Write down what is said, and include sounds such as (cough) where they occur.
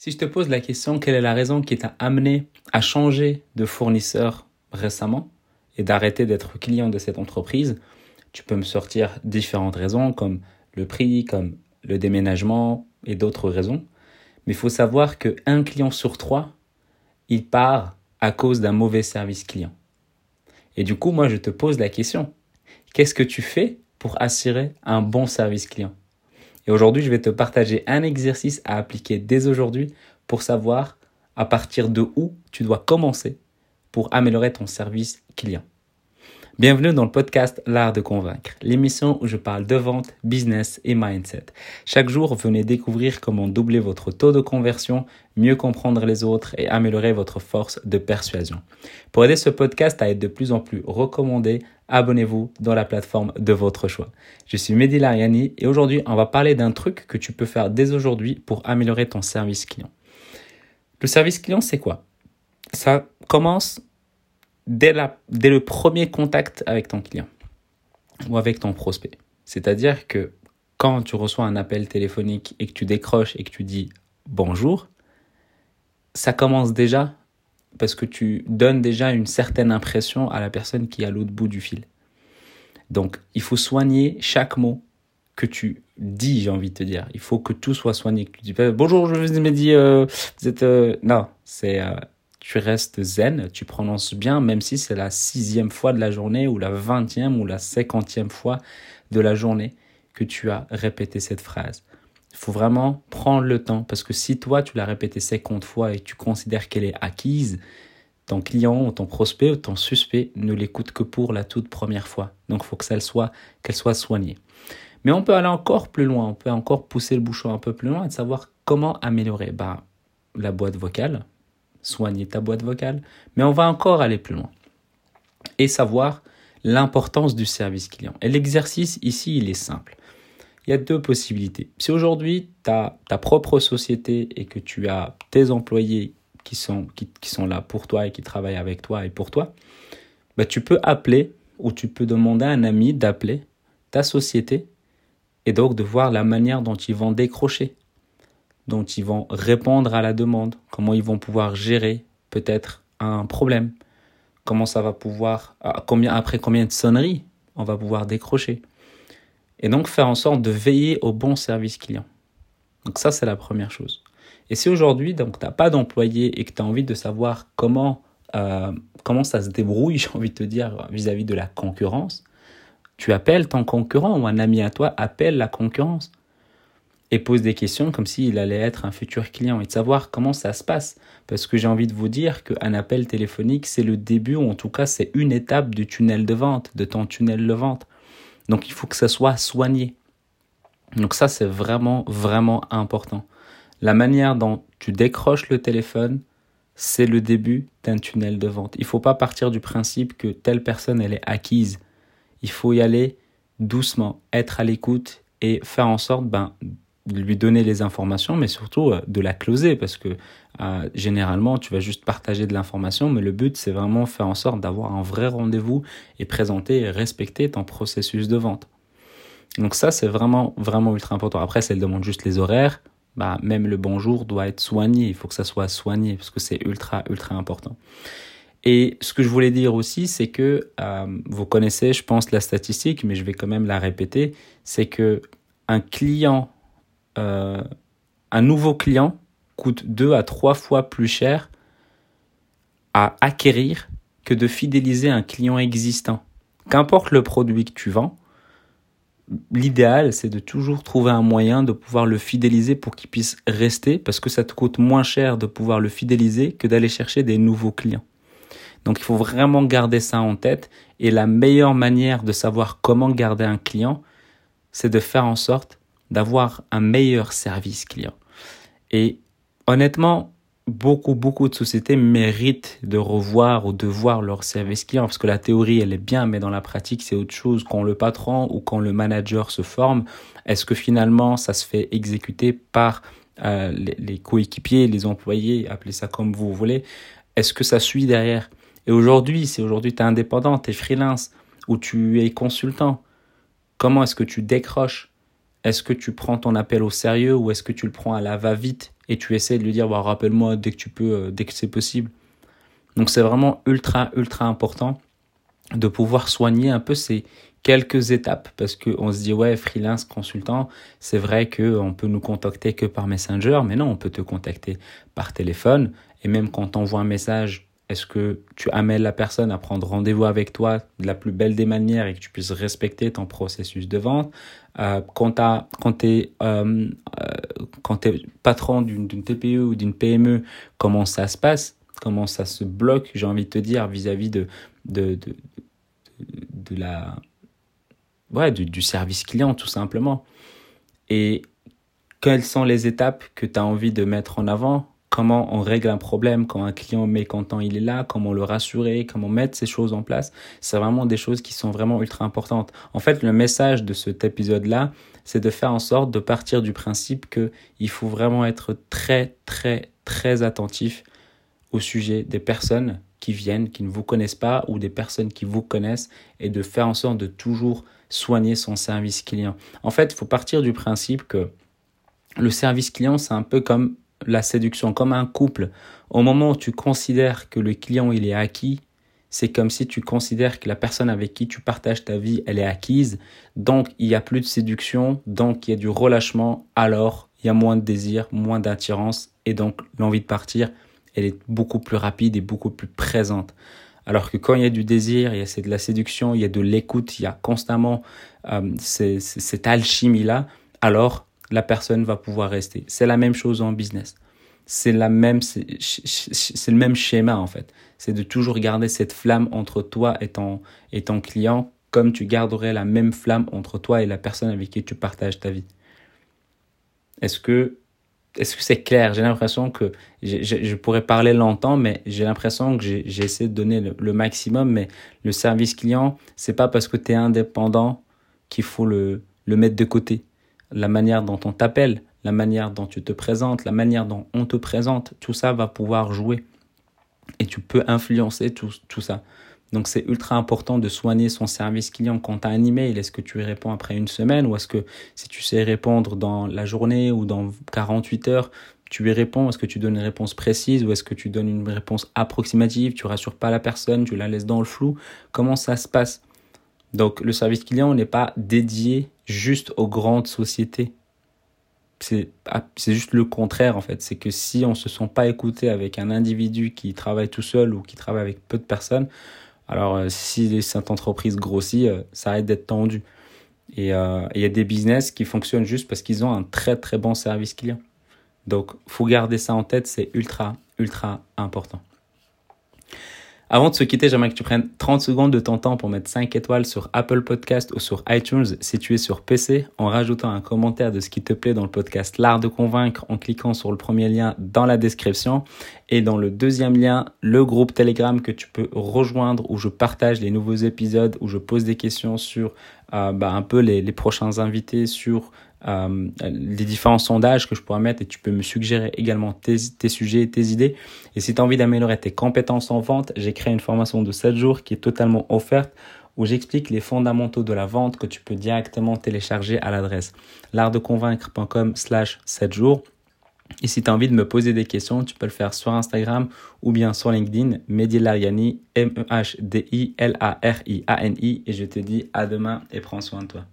Si je te pose la question, quelle est la raison qui t'a amené à changer de fournisseur récemment et d'arrêter d'être client de cette entreprise, tu peux me sortir différentes raisons comme le prix, comme le déménagement et d'autres raisons. Mais il faut savoir qu'un client sur trois, il part à cause d'un mauvais service client. Et du coup, moi, je te pose la question. Qu'est-ce que tu fais pour assurer un bon service client? Et aujourd'hui, je vais te partager un exercice à appliquer dès aujourd'hui pour savoir à partir de où tu dois commencer pour améliorer ton service client. Bienvenue dans le podcast L'Art de Convaincre, l'émission où je parle de vente, business et mindset. Chaque jour, venez découvrir comment doubler votre taux de conversion, mieux comprendre les autres et améliorer votre force de persuasion. Pour aider ce podcast à être de plus en plus recommandé, abonnez-vous dans la plateforme de votre choix. Je suis Mehdi Lariani et aujourd'hui, on va parler d'un truc que tu peux faire dès aujourd'hui pour améliorer ton service client. Le service client, c'est quoi? Ça commence dès, la, dès le premier contact avec ton client ou avec ton prospect. C'est-à-dire que quand tu reçois un appel téléphonique et que tu décroches et que tu dis bonjour, ça commence déjà parce que tu donnes déjà une certaine impression à la personne qui est à l'autre bout du fil. Donc, il faut soigner chaque mot que tu dis, j'ai envie de te dire. Il faut que tout soit soigné. Que tu dis bonjour, je vous ai dit, euh, vous êtes... Euh, non, c'est... Euh, tu restes zen, tu prononces bien, même si c'est la sixième fois de la journée, ou la vingtième, ou la cinquantième fois de la journée que tu as répété cette phrase. Il faut vraiment prendre le temps parce que si toi tu l'as répété 50 fois et tu considères qu'elle est acquise, ton client ou ton prospect ou ton suspect ne l'écoute que pour la toute première fois. Donc il faut que ça soit qu'elle soit soignée. Mais on peut aller encore plus loin, on peut encore pousser le bouchon un peu plus loin et savoir comment améliorer bah, la boîte vocale, soigner ta boîte vocale, mais on va encore aller plus loin et savoir l'importance du service client. Et l'exercice ici, il est simple il y a deux possibilités. Si aujourd'hui, tu as ta propre société et que tu as tes employés qui sont, là pour toi et qui travaillent avec toi et pour toi, bah, tu peux appeler ou tu peux demander à un ami d'appeler ta société et donc de voir la manière dont ils vont décrocher, dont ils vont répondre à la demande, comment ils vont pouvoir gérer peut-être un problème, comment ça va pouvoir, combien, après combien de sonneries on va pouvoir décrocher. Et donc faire en sorte de veiller au bon service client. Donc ça, c'est la première chose. Et si aujourd'hui, donc, tu n'as pas d'employé et que tu as envie de savoir comment, euh, comment ça se débrouille, (laughs) j'ai envie de te dire, vis-à-vis de la concurrence, tu appelles ton concurrent ou un ami à toi appelle la concurrence et pose des questions comme s'il allait être un futur client et de savoir comment ça se passe. Parce que j'ai envie de vous dire qu'un appel téléphonique, c'est le début, ou en tout cas, c'est une étape du tunnel de vente, de ton tunnel de vente. Donc il faut que ça soit soigné. Donc ça, c'est vraiment, vraiment important. La manière dont tu décroches le téléphone, c'est le début d'un tunnel de vente. Il ne faut pas partir du principe que telle personne, elle est acquise. Il faut y aller doucement, être à l'écoute et faire en sorte ben, de lui donner les informations, mais surtout euh, de la closer, parce que euh, généralement, tu vas juste partager de l'information, mais le but, c'est vraiment faire en sorte d'avoir un vrai rendez-vous et présenter et respecter ton processus de vente. Donc ça, c'est vraiment, vraiment ultra important. Après, si elle demande juste les horaires, bah, même le bonjour doit être soigné. Il faut que ça soit soigné, parce que c'est ultra, ultra important. Et ce que je voulais dire aussi, c'est que euh, vous connaissez, je pense, la statistique, mais je vais quand même la répéter, c'est que un client euh, un nouveau client coûte deux à trois fois plus cher à acquérir que de fidéliser un client existant. Qu'importe le produit que tu vends, l'idéal, c'est de toujours trouver un moyen de pouvoir le fidéliser pour qu'il puisse rester, parce que ça te coûte moins cher de pouvoir le fidéliser que d'aller chercher des nouveaux clients. Donc il faut vraiment garder ça en tête, et la meilleure manière de savoir comment garder un client, c'est de faire en sorte d'avoir un meilleur service client. Et honnêtement, beaucoup, beaucoup de sociétés méritent de revoir ou de voir leur service client parce que la théorie, elle est bien, mais dans la pratique, c'est autre chose. Quand le patron ou quand le manager se forme, est-ce que finalement, ça se fait exécuter par euh, les, les coéquipiers, les employés, appelez ça comme vous voulez? Est-ce que ça suit derrière? Et aujourd'hui, si aujourd'hui tu es indépendant, tu es freelance ou tu es consultant, comment est-ce que tu décroches? Est-ce que tu prends ton appel au sérieux ou est-ce que tu le prends à la va-vite et tu essaies de lui dire bah, rappelle-moi dès que tu peux, euh, dès que c'est possible. Donc c'est vraiment ultra, ultra important de pouvoir soigner un peu ces quelques étapes parce qu'on se dit ouais freelance consultant c'est vrai qu'on peut nous contacter que par messenger mais non on peut te contacter par téléphone et même quand on envoie un message est-ce que tu amènes la personne à prendre rendez-vous avec toi de la plus belle des manières et que tu puisses respecter ton processus de vente? Euh, Quand tu es, euh, euh patron d'une TPE ou d'une PME, comment ça se passe? Comment ça se bloque, j'ai envie de te dire, vis-à-vis de, de, de, de, la, ouais, du, du service client, tout simplement. Et quelles sont les étapes que tu as envie de mettre en avant comment on règle un problème quand un client mécontent il est là, comment le rassurer, comment mettre ces choses en place. C'est vraiment des choses qui sont vraiment ultra importantes. En fait, le message de cet épisode-là, c'est de faire en sorte de partir du principe que il faut vraiment être très, très, très attentif au sujet des personnes qui viennent, qui ne vous connaissent pas, ou des personnes qui vous connaissent, et de faire en sorte de toujours soigner son service client. En fait, il faut partir du principe que le service client, c'est un peu comme la séduction, comme un couple. Au moment où tu considères que le client il est acquis, c'est comme si tu considères que la personne avec qui tu partages ta vie, elle est acquise. Donc, il n'y a plus de séduction, donc il y a du relâchement. Alors, il y a moins de désir, moins d'attirance. Et donc, l'envie de partir, elle est beaucoup plus rapide et beaucoup plus présente. Alors que quand il y a du désir, il y a de la séduction, il y a de l'écoute, il y a constamment euh, cette alchimie-là, alors la personne va pouvoir rester. C'est la même chose en business. C'est la même, c'est le même schéma en fait. C'est de toujours garder cette flamme entre toi et ton, client, comme tu garderais la même flamme entre toi et la personne avec qui tu partages ta vie. Est-ce que est-ce que c'est clair? J'ai l'impression que je, pourrais parler longtemps, mais j'ai l'impression que j'ai essayé de donner le, le, maximum. Mais le service client, c'est pas parce que tu es indépendant qu'il faut le, le mettre de côté la manière dont on t'appelle, la manière dont tu te présentes, la manière dont on te présente, tout ça va pouvoir jouer. Et tu peux influencer tout, ça. Donc c'est ultra important de soigner son service client quand tu as un email. Est-ce que tu y réponds après une semaine ou est-ce que si tu sais répondre dans la journée ou dans 48 heures, tu y réponds? Est-ce que tu donnes une réponse précise ou est-ce que tu donnes une réponse approximative? Tu rassures pas la personne, tu la laisses dans le flou Comment ça se passe? Donc le service client n'est pas dédié juste aux grandes sociétés. C'est juste le contraire en fait. C'est que si on se sent pas écouté avec un individu qui travaille tout seul ou qui travaille avec peu de personnes, alors euh, si cette entreprise grossit, euh, ça arrête d'être tendu. Et euh, il y a des business qui fonctionnent juste parce qu'ils ont un très très bon service client. Donc faut garder ça en tête, c'est ultra ultra important. Avant de se quitter, j'aimerais que tu prennes 30 secondes de ton temps pour mettre 5 étoiles sur Apple Podcast ou sur iTunes si tu es sur PC en rajoutant un commentaire de ce qui te plaît dans le podcast. L'Art de Convaincre en cliquant sur le premier lien dans la description. Et dans le deuxième lien, le groupe Telegram que tu peux rejoindre où je partage les nouveaux épisodes, où je pose des questions sur euh, bah, un peu les, les prochains invités, sur euh, les différents sondages que je pourrais mettre et tu peux me suggérer également tes, tes sujets, tes idées. Et si tu as envie d'améliorer tes compétences en vente, j'ai créé une formation de 7 jours qui est totalement offerte où j'explique les fondamentaux de la vente que tu peux directement télécharger à l'adresse l'artdeconvaincre.com slash 7 jours. Et si tu as envie de me poser des questions, tu peux le faire sur Instagram ou bien sur LinkedIn, Mehdi Lariani, M-E-H-D-I-L-A-R-I-A-N-I. Et je te dis à demain et prends soin de toi.